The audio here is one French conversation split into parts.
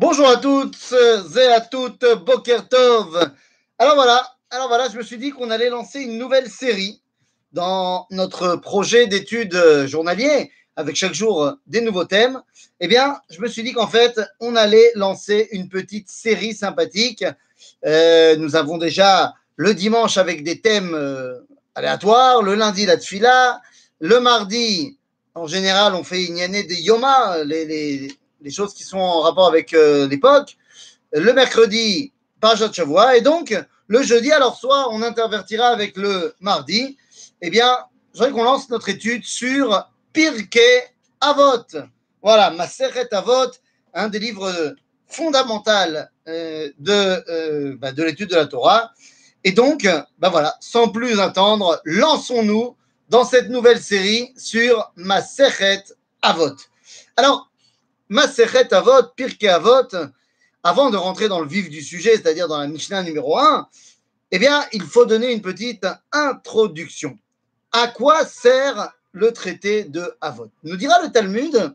Bonjour à toutes et à toutes, Boker Tov. Alors voilà, alors voilà, je me suis dit qu'on allait lancer une nouvelle série dans notre projet d'études journalier avec chaque jour des nouveaux thèmes. Eh bien, je me suis dit qu'en fait, on allait lancer une petite série sympathique. Euh, nous avons déjà le dimanche avec des thèmes euh, aléatoires, le lundi la tfila, le mardi, en général, on fait une année des yoma, les les choses qui sont en rapport avec euh, l'époque. Le mercredi, Parashat Shavua. Et donc, le jeudi, alors soit on intervertira avec le mardi, eh bien, je voudrais qu'on lance notre étude sur Pirkei Avot. Voilà, Maseret Avot, un des livres fondamentaux euh, de, euh, bah, de l'étude de la Torah. Et donc, bah voilà, sans plus attendre, lançons-nous dans cette nouvelle série sur Maseret Avot. Alors, Masechet Avot, Pirkei Avot, avant de rentrer dans le vif du sujet, c'est-à-dire dans la Mishnah numéro 1, eh bien, il faut donner une petite introduction. À quoi sert le traité de Avot? Nous dira le Talmud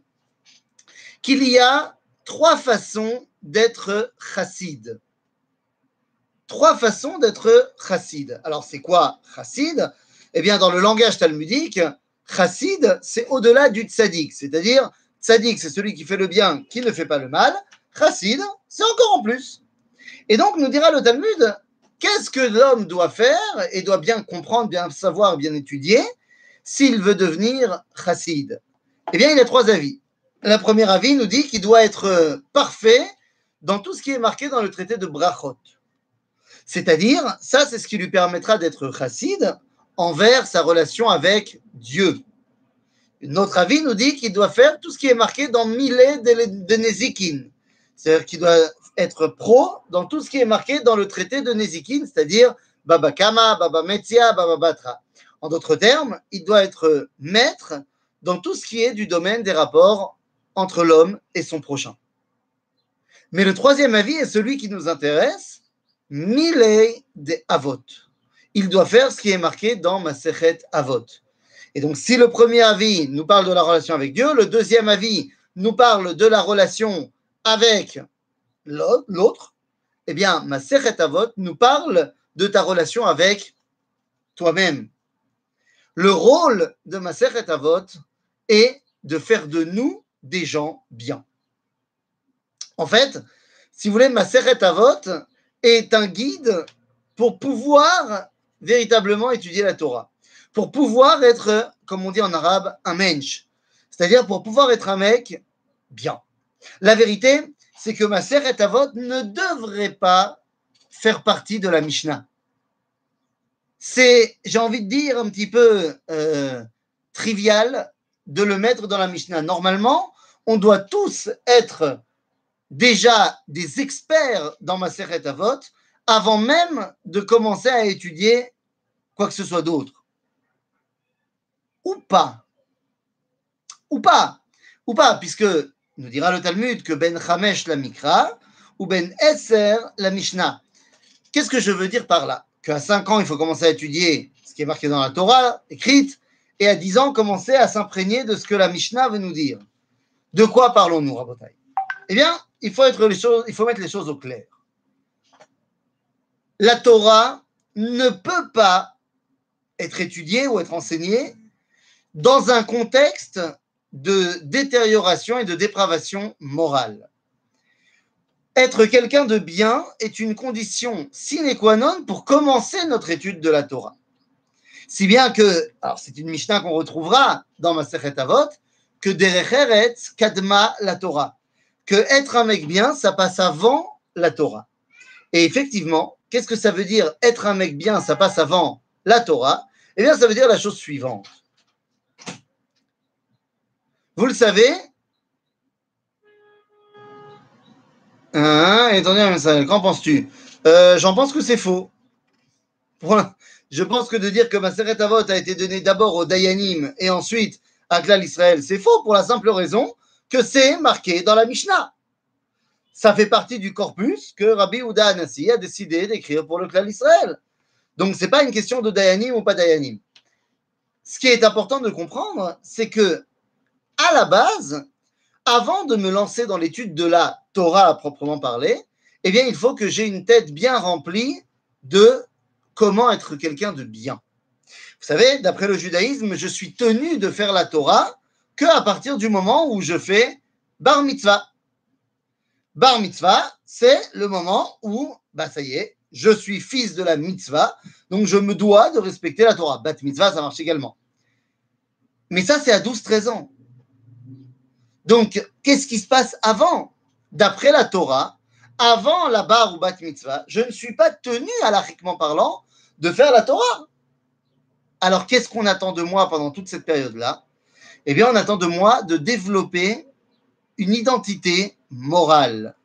qu'il y a trois façons d'être chassid. Trois façons d'être chassid. Alors, c'est quoi chassid? Eh bien, dans le langage talmudique, chassid, c'est au-delà du tzaddik, c'est-à-dire Tzadik, c'est celui qui fait le bien, qui ne fait pas le mal. Chassid, c'est encore en plus. Et donc, nous dira le Talmud, qu'est-ce que l'homme doit faire et doit bien comprendre, bien savoir, bien étudier s'il veut devenir chassid? Eh bien, il a trois avis. Le premier avis nous dit qu'il doit être parfait dans tout ce qui est marqué dans le traité de Brachot. C'est-à-dire, ça, c'est ce qui lui permettra d'être chassid envers sa relation avec Dieu. Notre avis nous dit qu'il doit faire tout ce qui est marqué dans Millet de Nezikin. C'est-à-dire qu'il doit être pro dans tout ce qui est marqué dans le traité de Nezikin, c'est-à-dire Baba Kama, Baba Metzia, Baba Batra. En d'autres termes, il doit être maître dans tout ce qui est du domaine des rapports entre l'homme et son prochain. Mais le troisième avis est celui qui nous intéresse, Millet de Avot. Il doit faire ce qui est marqué dans Masechet Avot. Et donc, si le premier avis nous parle de la relation avec Dieu, le deuxième avis nous parle de la relation avec l'autre, eh bien, ma Avot nous parle de ta relation avec toi-même. Le rôle de ma Avot est de faire de nous des gens bien. En fait, si vous voulez, ma Avot est un guide pour pouvoir véritablement étudier la Torah pour pouvoir être, comme on dit en arabe, un mensch. C'est-à-dire pour pouvoir être un mec bien. La vérité, c'est que ma et Avot ne devrait pas faire partie de la Mishnah. C'est, j'ai envie de dire, un petit peu euh, trivial de le mettre dans la Mishnah. Normalement, on doit tous être déjà des experts dans ma Avot avant même de commencer à étudier quoi que ce soit d'autre ou pas Ou pas Ou pas, puisque nous dira le Talmud que Ben Chamesh la Mikra ou Ben Esser la Mishnah. Qu'est-ce que je veux dire par là? Qu'à 5 ans, il faut commencer à étudier ce qui est marqué dans la Torah, écrite, et à 10 ans, commencer à s'imprégner de ce que la Mishnah veut nous dire. De quoi parlons-nous, Rabotai? Eh bien, il faut, mettre les choses au clair. La Torah ne peut pas être étudiée ou être enseignée dans un contexte de détérioration et de dépravation morale. Être quelqu'un de bien est une condition sine qua non pour commencer notre étude de la Torah. Si bien que, alors c'est une Mishnah qu'on retrouvera dans Masechet Avot, que Derecheret Kadma la Torah. Que être un mec bien, ça passe avant la Torah. Et effectivement, qu'est-ce que ça veut dire être un mec bien, ça passe avant la Torah? Eh bien, ça veut dire la chose suivante. Vous le savez? Hein, qu'en penses-tu? Euh, J'en pense que c'est faux. Je pense que de dire que ma Avot a été donnée d'abord au Dayanim et ensuite à Klal Israël, c'est faux pour la simple raison que c'est marqué dans la Mishnah. Ça fait partie du corpus que Rabbi Ouda Anassi a décidé d'écrire pour le Klal Israël. Donc, ce n'est pas une question de Dayanim ou pas Dayanim. Ce qui est important de comprendre, c'est que à la base, avant de me lancer dans l'étude de la Torah à proprement parler, eh bien, il faut que j'ai une tête bien remplie de comment être quelqu'un de bien. Vous savez, d'après le judaïsme, je suis tenu de faire la Torah que à partir du moment où je fais bar mitzvah. Bar mitzvah, c'est le moment où, bah ça y est, je suis fils de la mitzvah, donc je me dois de respecter la Torah. Bat mitzvah, ça marche également. Mais ça, c'est à 12-13 ans. Donc, qu'est-ce qui se passe avant D'après la Torah, avant la bar ou bat mitzvah, je ne suis pas tenu, à parlant, de faire la Torah. Alors, qu'est-ce qu'on attend de moi pendant toute cette période-là? Eh bien, on attend de moi de développer une identité morale.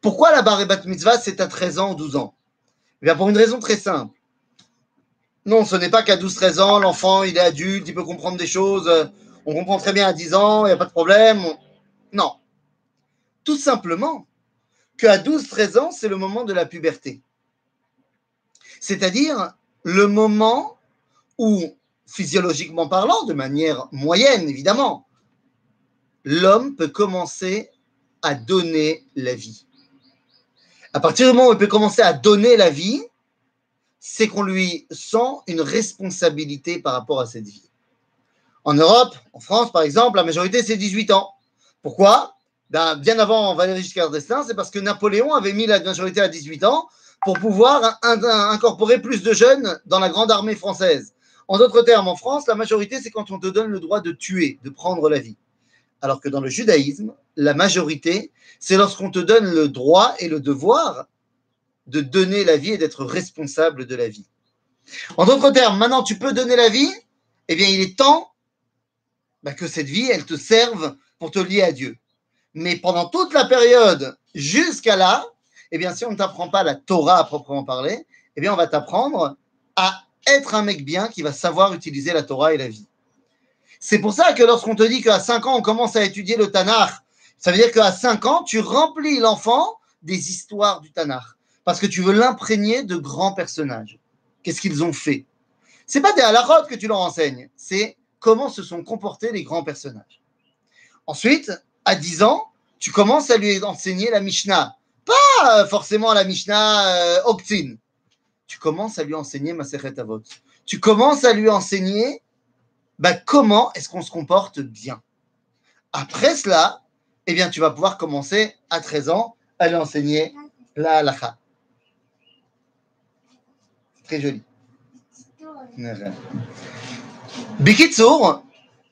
Pourquoi la bar et bat mitzvah, c'est à 13 ans ou 12 ans? Eh bien, pour une raison très simple. Non, ce n'est pas qu'à 12-13 ans, l'enfant, il est adulte, il peut comprendre des choses. On comprend très bien à 10 ans, il n'y a pas de problème. Non. Tout simplement qu'à 12-13 ans, c'est le moment de la puberté. C'est-à-dire le moment où, physiologiquement parlant, de manière moyenne évidemment, l'homme peut commencer à donner la vie. À partir du moment où il peut commencer à donner la vie, c'est qu'on lui sent une responsabilité par rapport à cette vie. En Europe, en France par exemple, la majorité c'est 18 ans. Pourquoi? Ben, Bien avant Valéry Giscard d'Estaing, c'est parce que Napoléon avait mis la majorité à 18 ans pour pouvoir incorporer plus de jeunes dans la grande armée française. En d'autres termes, en France, la majorité, c'est quand on te donne le droit de tuer, de prendre la vie. Alors que dans le judaïsme, la majorité, c'est lorsqu'on te donne le droit et le devoir de donner la vie et d'être responsable de la vie. En d'autres termes, maintenant tu peux donner la vie, eh bien il est temps bah, que cette vie, elle te serve pour te lier à Dieu. Mais pendant toute la période jusqu'à là, eh bien, si on ne t'apprend pas la Torah à proprement parler, eh bien, on va t'apprendre à être un mec bien qui va savoir utiliser la Torah et la vie. C'est pour ça que lorsqu'on te dit qu'à 5 ans, on commence à étudier le Tanakh, ça veut dire qu'à 5 ans, tu remplis l'enfant des histoires du Tanakh. Parce que tu veux l'imprégner de grands personnages. Qu'est-ce qu'ils ont fait? C'est pas des halakhot que tu leur enseignes, c'est comment se sont comportés les grands personnages. Ensuite, à 10 ans, tu commences à lui enseigner la Mishnah. Pas euh, forcément la Mishnah euh, Tu commences à lui enseigner Masechet Avot. Tu commences à lui enseigner bah, comment est-ce qu'on se comporte bien. Après cela, eh bien, tu vas pouvoir commencer à 13 ans à lui enseigner la halakha. Très joli. Bikitsour,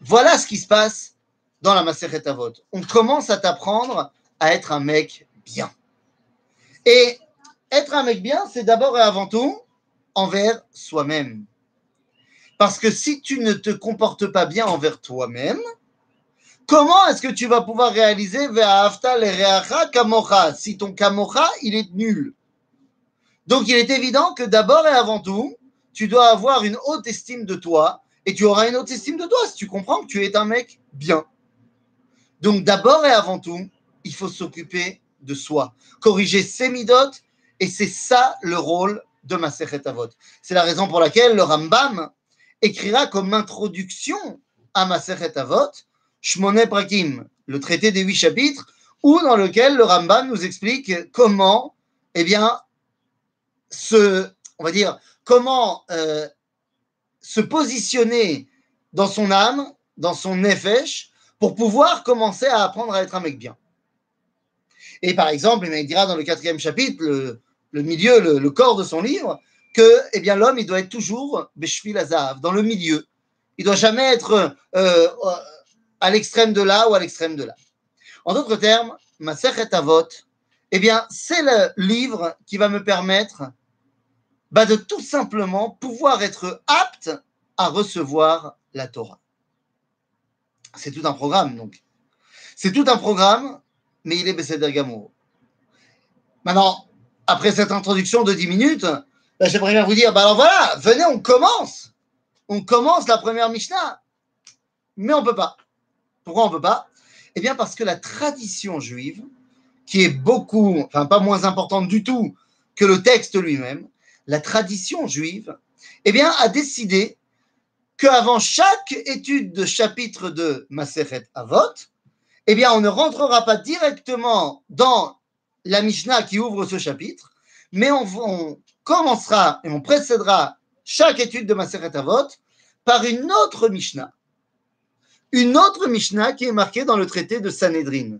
voilà ce qui se passe dans la Masechet Avot. On commence à t'apprendre à être un mec bien. Et être un mec bien, c'est d'abord et avant tout envers soi-même. Parce que si tu ne te comportes pas bien envers toi-même, comment est-ce que tu vas pouvoir réaliser kamocha si ton kamocha, il est nul? Donc il est évident que d'abord et avant tout, tu dois avoir une haute estime de toi et tu auras une haute estime de toi si tu comprends que tu es un mec bien. Donc d'abord et avant tout, il faut s'occuper de soi, corriger ses midotes, et c'est ça le rôle de Masechet Avot. C'est la raison pour laquelle le Rambam écrira comme introduction à Masechet Avot Shmoné Prakim, le traité des huit chapitres, où dans lequel le Rambam nous explique comment, eh bien, se, on va dire, comment euh, se positionner dans son âme, dans son nefesh, pour pouvoir commencer à apprendre à être un mec bien. Et par exemple, il dira dans le quatrième chapitre, le, milieu, le, corps de son livre, que eh bien, l'homme, il doit être toujours Beshvil dans le milieu. Il doit jamais être euh, à l'extrême de là ou à l'extrême de là. En d'autres termes, Maserhet Avot, eh bien, c'est le livre qui va me permettre bah, de tout simplement pouvoir être apte à recevoir la Torah. C'est tout un programme, donc. C'est tout un programme mais il est Besséder Gamour. Maintenant, après cette introduction de 10 minutes, ben, j'aimerais bien vous dire, ben alors voilà, venez, on commence. On commence la première Mishnah. Mais on ne peut pas. Pourquoi on ne peut pas? Eh bien parce que la tradition juive, qui est beaucoup, enfin pas moins importante du tout que le texte lui-même, la tradition juive, eh bien, a décidé qu'avant chaque étude de chapitre de Maseret Avot, eh bien, on ne rentrera pas directement dans la Mishnah qui ouvre ce chapitre, mais on, commencera et on précédera chaque étude de Maseret Avot par une autre Mishnah. Une autre Mishnah qui est marquée dans le traité de Sanhedrin.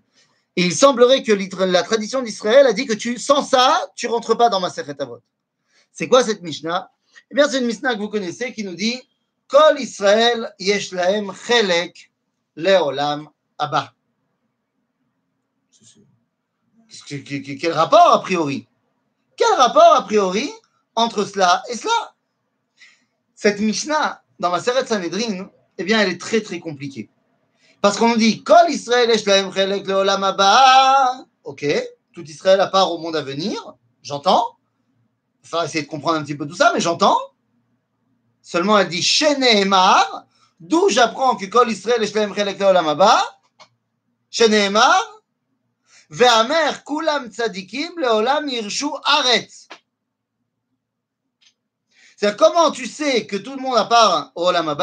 Il semblerait que la tradition d'Israël a dit que sans ça, tu rentres pas dans Maseret Avot. C'est quoi cette Mishnah? Eh bien, c'est une Mishnah que vous connaissez qui nous dit Kol Israël yesh lahem chelek leolam abba. Quel rapport a priori? Quel rapport a priori entre cela et cela? Cette Mishnah, dans ma Seret Sanhedrin, eh bien, elle est très très compliquée. Parce qu'on nous dit Kol Israël chelek leolam abba. Ok, tout Israël à part au monde à venir, j'entends. Il essayer de comprendre un petit peu tout ça, mais j'entends. Seulement, elle dit Sheneemar, d'où j'apprends que Kol Israël chelek leolam abba. Sheneemar, Ve'amer kulam tzadikim leolam yirshu aretz. C'est comment tu sais que tout le monde a part Olam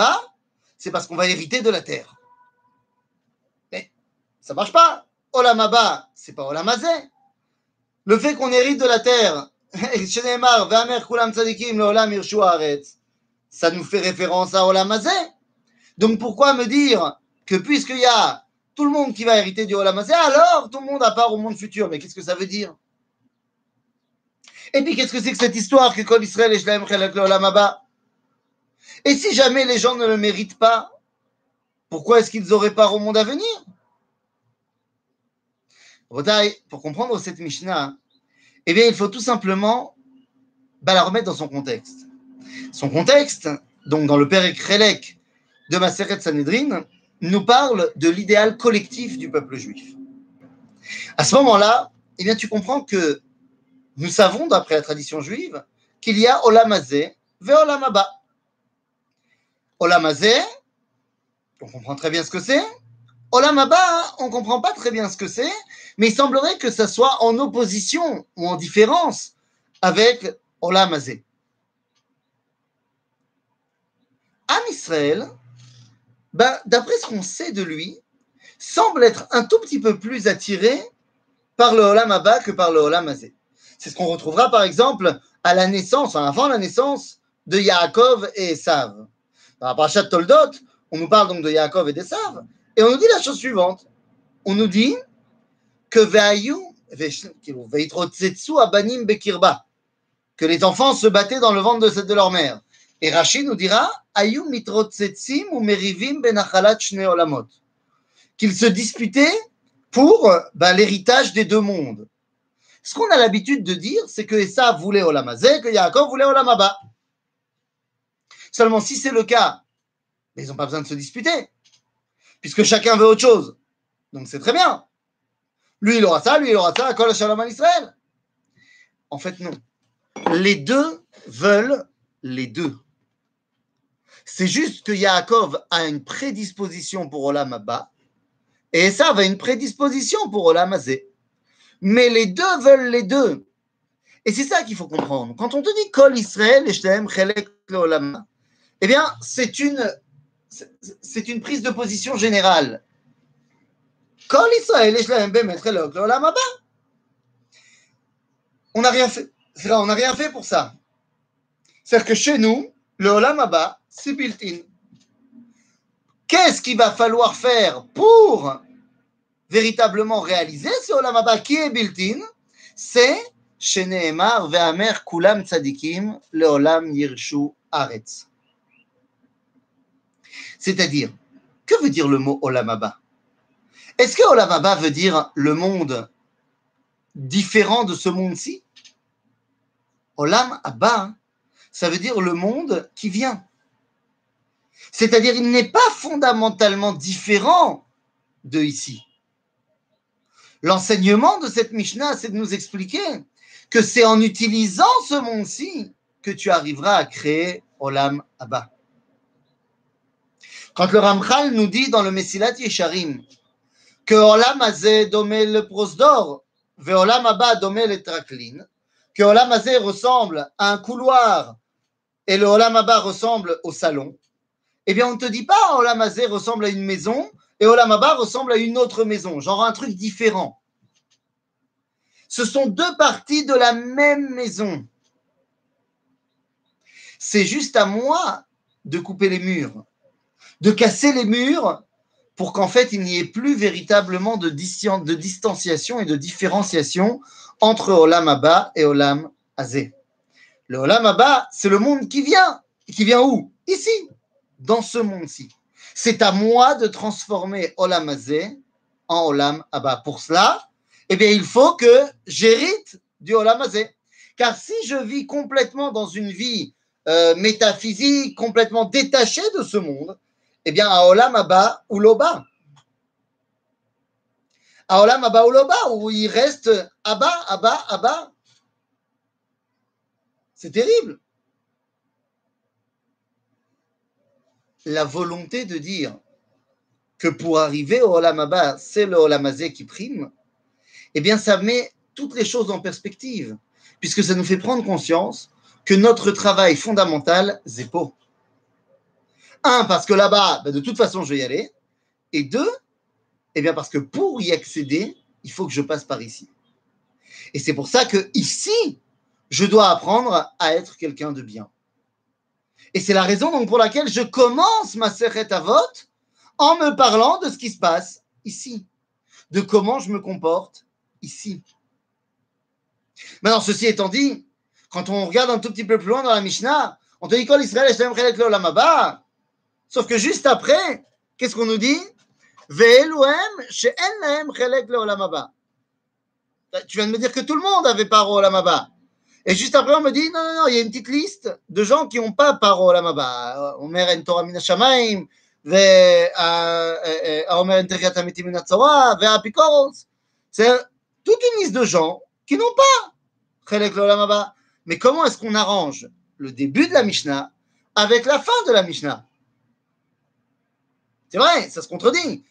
C'est parce qu'on va hériter de la terre. Mais ça marche pas. Olam Abba, c'est pas Olam Le fait qu'on hérite de la terre, ça nous fait référence à Olam Donc pourquoi me dire que puisqu'il y a tout le monde qui va hériter du Olam alors tout le monde à part au monde futur? Mais qu'est-ce que ça veut dire? Et puis qu'est-ce que c'est que cette histoire que Kol Israël et Et si jamais les gens ne le méritent pas, pourquoi est-ce qu'ils auraient part au monde à venir? Pour comprendre cette Mishnah, eh bien, il faut tout simplement bah, la remettre dans son contexte. Son contexte, donc dans le Père Krelek de Maseret Sanhedrin, nous parle de l'idéal collectif du peuple juif. À ce moment-là, eh bien, tu comprends que nous savons, d'après la tradition juive, qu'il y a Olamazé ve Olamaba. Olamazé, on comprend très bien ce que c'est. Olamaba, on ne comprend pas très bien ce que c'est, mais il semblerait que ça soit en opposition ou en différence avec Olamazé. Am Israël, ben, d'après ce qu'on sait de lui, semble être un tout petit peu plus attiré par le Olam Abba que par le Olam Azé. C'est ce qu'on retrouvera par exemple à la naissance, avant la naissance de Yaakov et Esav. Parasha de Toldot, on nous parle donc de Yaakov et d'Esav, et on nous dit la chose suivante. On nous dit que que les enfants se battaient dans le ventre de, de leur mère. Et Rachid nous dira. Qu'ils se disputaient pour ben, l'héritage des deux mondes. Ce qu'on a l'habitude de dire, c'est que Esa voulait Olamazé, que Yaakov voulait Olamaba. Seulement, si c'est le cas, ils n'ont pas besoin de se disputer, puisque chacun veut autre chose. Donc c'est très bien. Lui, il aura ça, lui, il aura ça, Kol Shalom Israël. En fait, non. Les deux veulent les deux. C'est juste que Yaakov a une prédisposition pour Olam Abba et Esav a une prédisposition pour Olam Azé. Mais les deux veulent les deux. Et c'est ça qu'il faut comprendre. Quand on te dit Kol Israël et Chelek Olam, eh bien, c'est une, c'est une prise de position générale. Kol Israël Olam On n'a rien fait. On n'a rien fait pour ça. C'est-à-dire que chez nous, le Olam Abba, c'est built-in. Qu'est-ce qu'il va falloir faire pour véritablement réaliser ce Olam Abba qui est built-in C'est Sheneemar ve'amer kulam tzadikim leolam yirshu aretz. C'est-à-dire, que veut dire le mot Olam Abba Est-ce que Olam Abba veut dire le monde différent de ce monde-ci? Olam Abba, ça veut dire le monde qui vient. C'est-à-dire, il n'est pas fondamentalement différent de ici. L'enseignement de cette Mishnah, c'est de nous expliquer que c'est en utilisant ce monde-ci que tu arriveras à créer Olam Abba. Quand le Ramchal nous dit dans le Messilat Yesharim que Olam Azeh domé le prosdor, ve Olam domé le traklin, que Olam Azeh ressemble à un couloir et le Olam Abba ressemble au salon, eh bien, on ne te dit pas Olam Azé ressemble à une maison et Olam Abba ressemble à une autre maison, genre un truc différent. Ce sont deux parties de la même maison. C'est juste à moi de couper les murs, de casser les murs pour qu'en fait il n'y ait plus véritablement de, distanciation et de différenciation entre Olam Abba et Olam Azé. Le Olam Abba, c'est le monde qui vient. Qui vient où? Ici, dans ce monde-ci. C'est à moi de transformer Olam Azé en Olam Abba. Pour cela, eh bien, il faut que j'hérite du Olam Azé. Car si je vis complètement dans une vie euh, métaphysique, complètement détachée de ce monde, eh bien, à Olam Abba ou Loba. À Olam Abba ou Loba, où il reste Abba, Abba, Abba. C'est terrible. La volonté de dire que pour arriver au Olam Abba, c'est le Olam Azé qui prime, eh bien, ça met toutes les choses en perspective, puisque ça nous fait prendre conscience que notre travail fondamental, pas. Un, parce que là-bas, ben, de toute façon, je vais y aller. Et deux, eh bien parce que pour y accéder, il faut que je passe par ici. Et c'est pour ça que ici, je dois apprendre à être quelqu'un de bien. Et c'est la raison pour laquelle je commence ma à vote en me parlant de ce qui se passe ici, de comment je me comporte ici. Maintenant, ceci étant dit, quand on regarde un tout petit peu plus loin dans la Mishnah, on te dit qu'Israël Israël Lamaba. Sauf que juste après, qu'est-ce qu'on nous dit? Tu viens de me dire que tout le monde avait part au Lamaba. Et juste après, on me dit non, non, non, il y a une petite liste de gens qui n'ont pas part au Lamaba. Omer en Torah min Shamaim, Omer en Teriat Amitim. C'est toute une liste de gens qui n'ont pas Chelek Lamaba. Mais comment est-ce qu'on arrange le début de la Mishnah avec la fin de la Mishnah? C'est vrai, ça se contredit.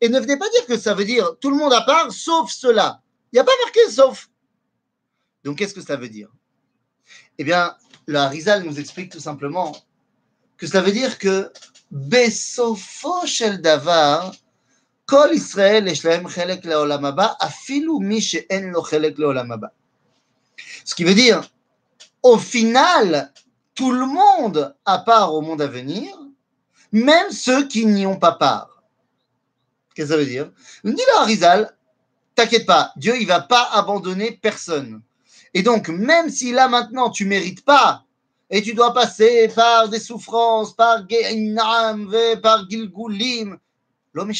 Et ne venez pas dire que ça veut dire tout le monde à part, sauf cela. Il n'y a pas marqué sauf. Donc qu'est-ce que ça veut dire? Eh bien, la Rizal nous explique tout simplement que ça veut dire que Besofo shel davar, kol Israël chelek laolam afilu mi she'en lo. Ce qui veut dire, au final, tout le monde a part au monde à venir, même ceux qui n'y ont pas part. Qu'est-ce que ça veut dire? Dit là, Rizal, t'inquiète pas, Dieu, il va pas abandonner personne. Et donc, même si là maintenant tu mérites pas, et tu dois passer par des souffrances, par Geinam, par Gilgulim, l'homme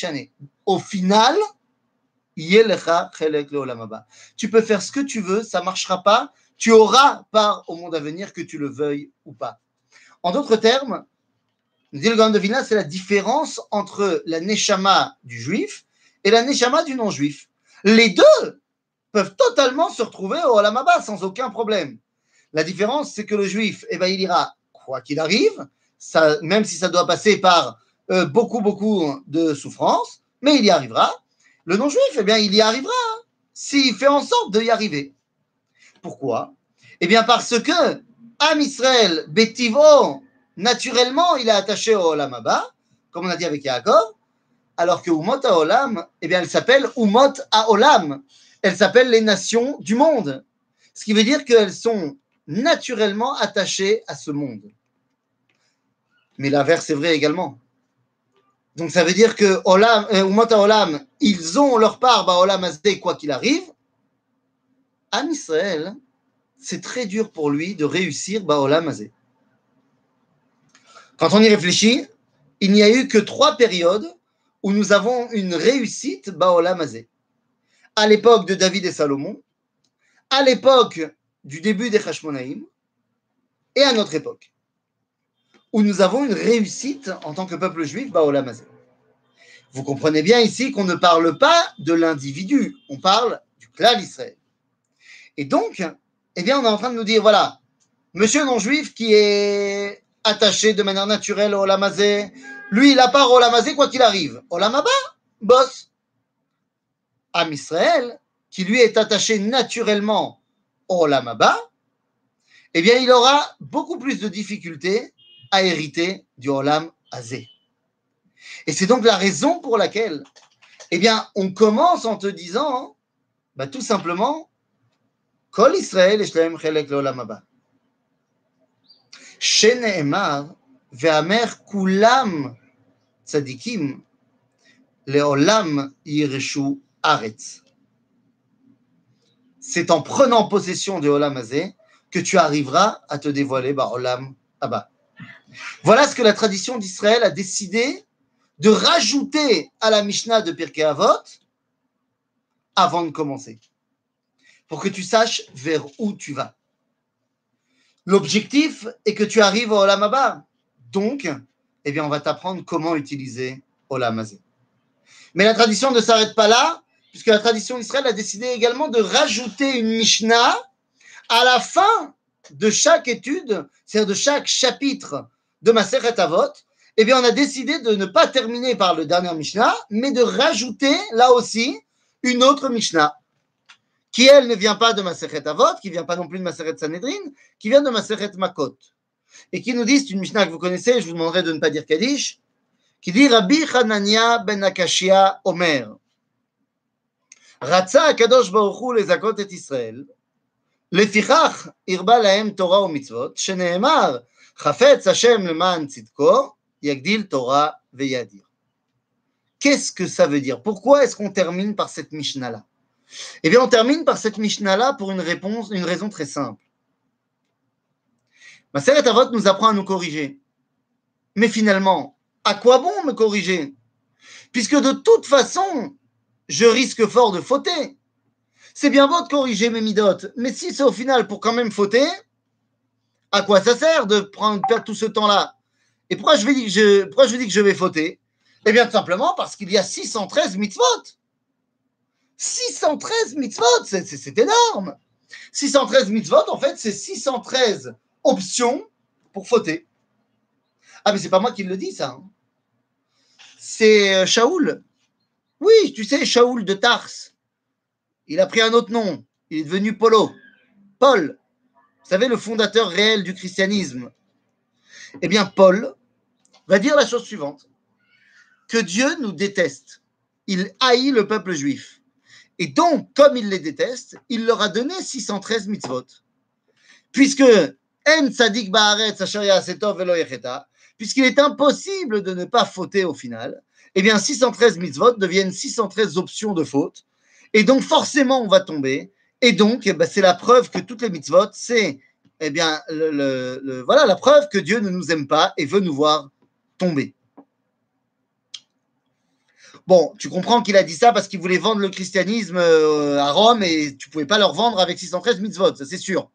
au final, tu peux faire ce que tu veux, ça marchera pas, tu auras part au monde à venir, que tu le veuilles ou pas. En d'autres termes, le de Vilna, c'est la différence entre la Neshama du juif et la Neshama du non-juif. Les deux peuvent totalement se retrouver au Olamaba sans aucun problème. La différence, c'est que le juif, eh ben, il ira, quoi qu'il arrive, ça, même si ça doit passer par euh, beaucoup, beaucoup de souffrances, mais il y arrivera. Le non-juif, eh bien, il y arrivera hein, s'il fait en sorte de arriver. Pourquoi? Eh bien, parce que Am Israël, Betivo, naturellement, il est attaché au Olam Abba, comme on a dit avec Yaakov, alors que Umot Olam, eh bien, elle s'appelle Umot Olam. Elle s'appelle les nations du monde. Ce qui veut dire qu'elles sont naturellement attachées à ce monde. Mais l'inverse est vrai également. Donc ça veut dire que Olam, euh, Olam, ils ont leur part, bah, Olam Azé, quoi qu'il arrive. Am Israël, c'est très dur pour lui de réussir bah, Olam Azé. Quand on y réfléchit, il n'y a eu que trois périodes où nous avons une réussite bah, Olam Azé. À l'époque de David et Salomon, à l'époque du début des Hashmonaïm, et à notre époque où nous avons une réussite en tant que peuple juif, Baolam Vous comprenez bien ici qu'on ne parle pas de l'individu, on parle du clan Israël. Et donc, eh bien, on est en train de nous dire, voilà, monsieur non-juif qui est attaché de manière naturelle au Lamazé, lui, il a part au Lamazé quoi qu'il arrive. Au Lamaba, boss. Am Israël, qui lui est attaché naturellement au Lamaba, eh bien, il aura beaucoup plus de difficultés à hériter du Olam Azé. Et c'est donc la raison pour laquelle, eh bien, on commence en te disant, bah, tout simplement, Kol Israël Eshlaem Chelek Leolam Haba. שנאמר, והמר כולם צדיקים, לעולם yireshu aretz. C'est en prenant possession de Olam Azé que tu arriveras à te dévoiler bah, Olam Abba. Voilà ce que la tradition d'Israël a décidé de rajouter à la Mishnah de Pirkei Avot avant de commencer, pour que tu saches vers où tu vas. L'objectif est que tu arrives au Olam Abba. Donc, eh bien, on va t'apprendre comment utiliser Olam Azé. Mais la tradition ne s'arrête pas là, puisque la tradition d'Israël a décidé également de rajouter une Mishnah à la fin de chaque étude, c'est-à-dire de chaque chapitre de Maseret Avot, eh bien, on a décidé de ne pas terminer par le dernier Mishnah, mais de rajouter là aussi une autre Mishnah, qui elle ne vient pas de Maseret Avot, qui vient pas non plus de Maseret Sanhedrin, qui vient de Maseret Makot, et qui nous dit, c'est une Mishnah que vous connaissez, je vous demanderai de ne pas dire Kaddish, qui dit Rabbi Hanania ben Akashia Omer, רצה הקדוש ברוך הוא לזכות את ישראל, לפיכך הרבה להם תורה ומצוות, שנאמר חפץ השם למען צדקו, יגדיל תורה וידיר. Qu'est-ce que ça veut dire Pourquoi est-ce qu'on termine par cette Mishnah-là Eh bien, on termine par cette Mishnah-là pour une réponse, une raison très simple. Maseret Avot nous apprend à nous corriger. Mais finalement, à quoi bon me corriger? Puisque de toute façon, je risque fort de fauter. C'est bien beau de corriger mes midotes, mais si c'est au final pour quand même fauter, à quoi ça sert de perdre tout ce temps-là? Et pourquoi je, vais dire que je, dis que je vais fauter? Eh bien, tout simplement parce qu'il y a 613 mitzvot. 613 mitzvot, c'est énorme. 613 mitzvot, en fait, c'est 613 options pour fauter. Ah, mais c'est pas moi qui le dis, ça. Hein. C'est euh, Shaoul. Oui, tu sais, Shaoul de Tars. Il a pris un autre nom. Il est devenu Polo. Paul. Vous savez, le fondateur réel du christianisme. Eh bien, Paul va dire la chose suivante. Que Dieu nous déteste. Il haït le peuple juif. Et donc, comme il les déteste, il leur a donné 613 mitzvot. Puisque puisqu'il est impossible de ne pas fauter au final, eh bien 613 mitzvot deviennent 613 options de faute. Et donc forcément, on va tomber. Et donc, eh ben, c'est la preuve que toutes les mitzvot, c'est eh bien, voilà, la preuve que Dieu ne nous aime pas et veut nous voir tomber. Bon, tu comprends qu'il a dit ça parce qu'il voulait vendre le christianisme euh, à Rome et tu ne pouvais pas leur vendre avec 613 mitzvot, ça c'est sûr.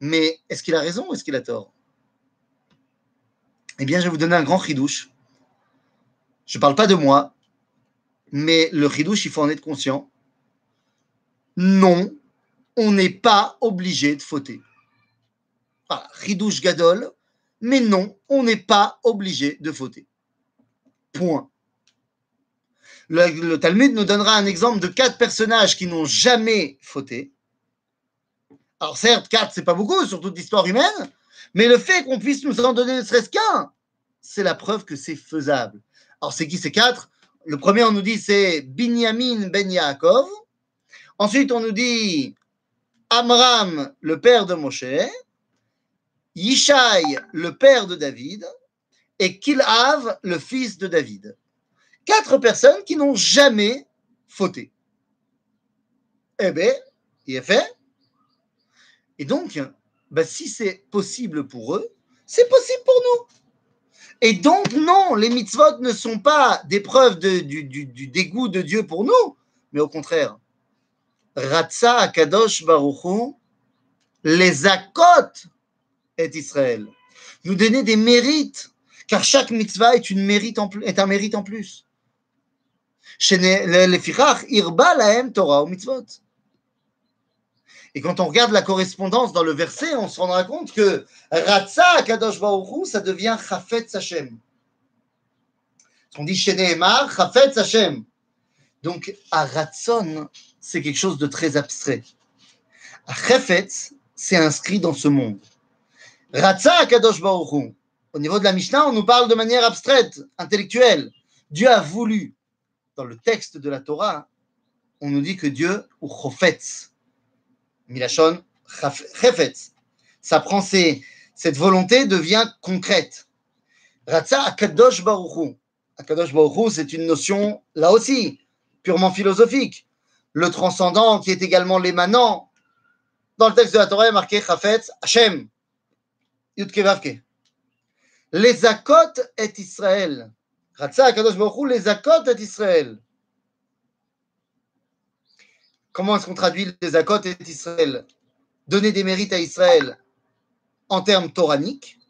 Mais est-ce qu'il a raison ou est-ce qu'il a tort? Eh bien, je vais vous donner un grand ridouche. Je ne parle pas de moi, mais le ridouche, il faut en être conscient. Non, on n'est pas obligé de fauter. Ridouche gadol, mais non, on n'est pas obligé de fauter. Point. Le, Talmud nous donnera un exemple de quatre personnages qui n'ont jamais fauté. Alors certes, quatre, c'est pas beaucoup sur toute l'histoire humaine, mais le fait qu'on puisse nous en donner ne serait-ce qu'un, c'est la preuve que c'est faisable. Alors c'est qui ces quatre? Le premier, on nous dit c'est Binyamin ben Yaakov. Ensuite, on nous dit Amram, le père de Moshe, Yishai, le père de David, et Kilhav, le fils de David. Quatre personnes qui n'ont jamais fauté. Eh bien, il est fait. Et donc, bah, si c'est possible pour eux, c'est possible pour nous. Et donc, non, les mitzvot ne sont pas des preuves du, dégoût de Dieu pour nous, mais au contraire. Ratza Akadosh Baruchu, les akot est Israël. Nous donner des mérites, car chaque mitzvah est un mérite en plus. Irba lahem Torah ou mitzvot. Et quand on regarde la correspondance dans le verset, on se rendra compte que Ratza Kadosh Baruchu, ça devient Chafetz Hashem. On dit chez Nehemar, Chafetz Hashem. Donc, à Ratzon, c'est quelque chose de très abstrait. Chafetz, c'est inscrit dans ce monde. Ratsa Kadosh Baruchu. Au niveau de la Mishnah, on nous parle de manière abstraite, intellectuelle. Dieu a voulu. Dans le texte de la Torah, on nous dit que Dieu, ou Chofetz, Milachon Chefetz, ça prend cette volonté devient concrète. Ratsa Akadosh Baruchu. Akadosh Baruchu, c'est une notion, là aussi, purement philosophique. Le transcendant qui est également l'émanant. Dans le texte de la Torah, il est marqué Chafetz Hashem. Les Akot est Israël. Comment est-ce qu'on traduit les Akot est Israël? Donner des mérites à Israël en termes toraniques.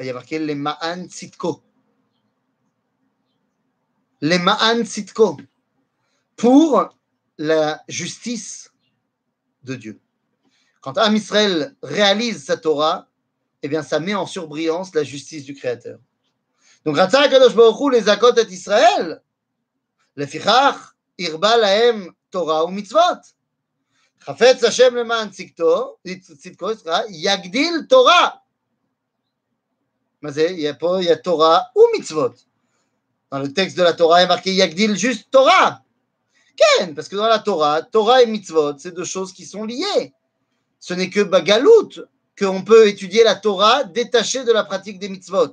Il y a marqué les Ma'an Tzitko. Les Ma'an Tzitko. Pour la justice de Dieu. Quand Am Israël réalise sa Torah, eh bien, ça met en surbrillance la justice du Créateur. Donc, Ratzah Kadosh Baruch les Akot et Israël, le Fichach, Irba Lahem, Torah ou Mitzvot. Chafetz Hashem Leman Tzikto, Tzitko, Yagdil Torah. Mais il y a pas, il y a Torah ou Mitzvot. Dans le texte de la Torah, il est marqué Yagdil juste Torah. Ken, parce que dans la Torah, Torah et Mitzvot, c'est deux choses qui sont liées. Ce n'est que Bagalout qu'on peut étudier la Torah détachée de la pratique des mitzvot,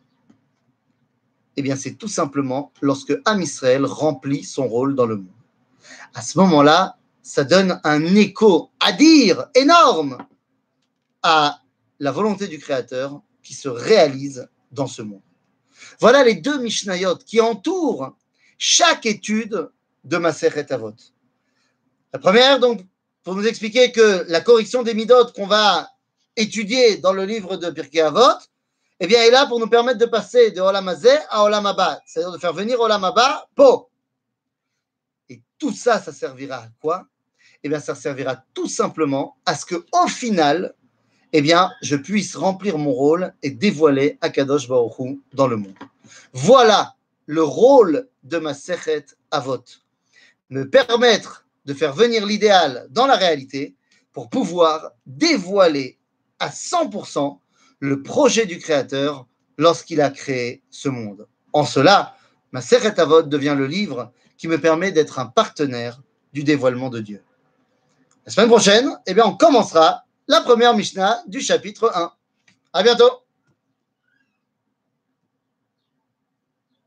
eh bien, c'est tout simplement lorsque Am Israël remplit son rôle dans le monde. À ce moment-là, ça donne un écho à dire énorme à la volonté du Créateur qui se réalise dans ce monde. Voilà les deux Mishnayot qui entourent chaque étude de Maseret Avot. La première, donc, pour nous expliquer que la correction des Midot qu'on va étudié dans le livre de Pirkei Avot, eh bien, il est là pour nous permettre de passer de Olam à Olam c'est-à-dire de faire venir Olam Haba, Po. Et tout ça, ça servira à quoi? Eh bien, ça servira tout simplement à ce que, au final, eh bien, je puisse remplir mon rôle et dévoiler Akadosh Baruch dans le monde. Voilà le rôle de ma Sechet Avot. Me permettre de faire venir l'idéal dans la réalité pour pouvoir dévoiler à 100% le projet du Créateur lorsqu'il a créé ce monde. En cela, ma Avot devient le livre qui me permet d'être un partenaire du dévoilement de Dieu. La semaine prochaine, eh bien, on commencera la première Mishnah du chapitre 1. À bientôt!